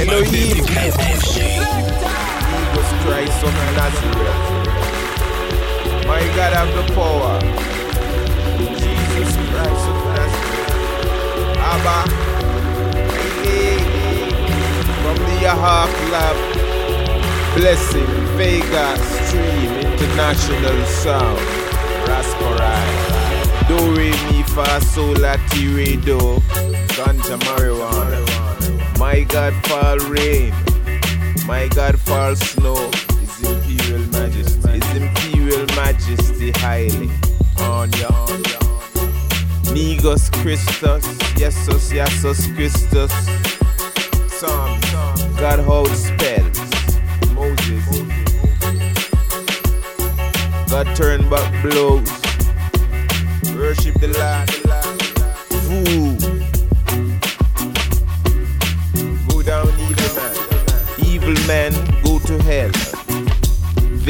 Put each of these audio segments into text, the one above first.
Elohim. Jesus Christ of Nazareth. My God have the power. Jesus Christ of Nazareth. Abba. From the Yaark Lab. Blessing Vegas Stream International Sound. Rascarai. Do re mi fa sol ti re do. Ganja marijuana. My God fall rain. My God fall snow. His Imperial Majesty. His Imperial Majesty highly. On ya. Negus Christus. Yesus, Yesus Christus. Psalms. God hold spells. Moses. God turn back blows. Worship the Lord. Fool.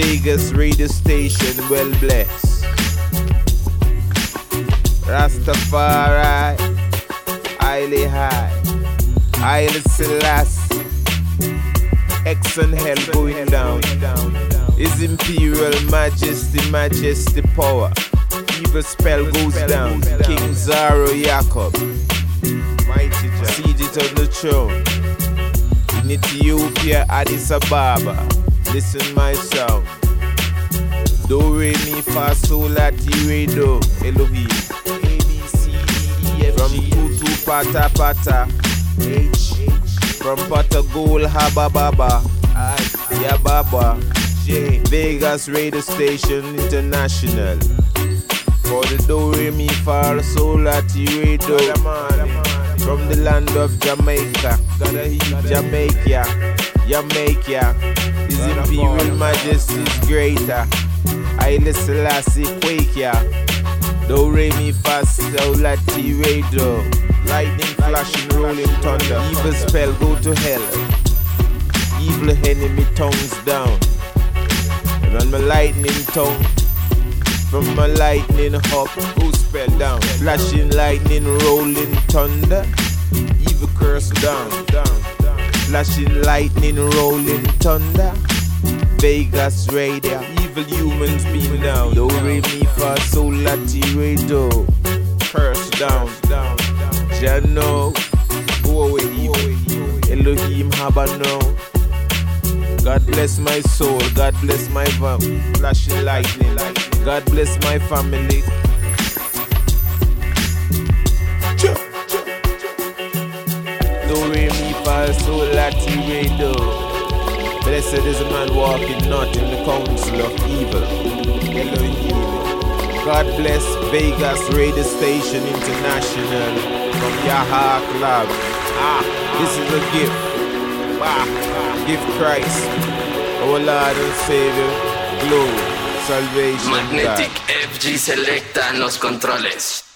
Vegas radio station well blessed. Rastafari, highly high. Haile Selassie. X and hell going down. His imperial majesty, majesty power. Evil spell goes down. King Zara Yaqob. Seated on the throne. In Ethiopia, Addis Ababa. Listen my sound. Do re mi fa sol la ti re do. Elohim. A B C D E F From Tutu Pata Pata. H. From Pata Gold Haba Baba. I. Yababa. J. Vegas Radio Station International. For the do re mi fa sol la ti re do. From the land of Jamaica. Jamaica. Jamaica. His Imperial Majesty is greater. Haile Selassie quake ya. Do re mi fa sol la ti re do. Lightning flashing, rolling thunder. Evil spell go to hell. Evil enemy tongues down. And on my lightning tongue. From my lightning up, go spell down. Flashing lightning, rolling thunder. Evil curse down, down. Flashing lightning, rolling thunder. Vegas radio, evil humans beam down. Do re mi fa sol la ti re do. Curse down. Jano, go away evil. Elohim Habano. God bless my soul, God bless my vow. Flashing lightning, God bless my family. Re do. Blessed is a man walking not in the counsel of evil. Elohim. God bless Vegas Radio Station International from Yaark Lab. Ah, this is a gift. Ah, give Christ, our Lord and Savior, glory, salvation. God. Magnetic FG Selecta en los controles.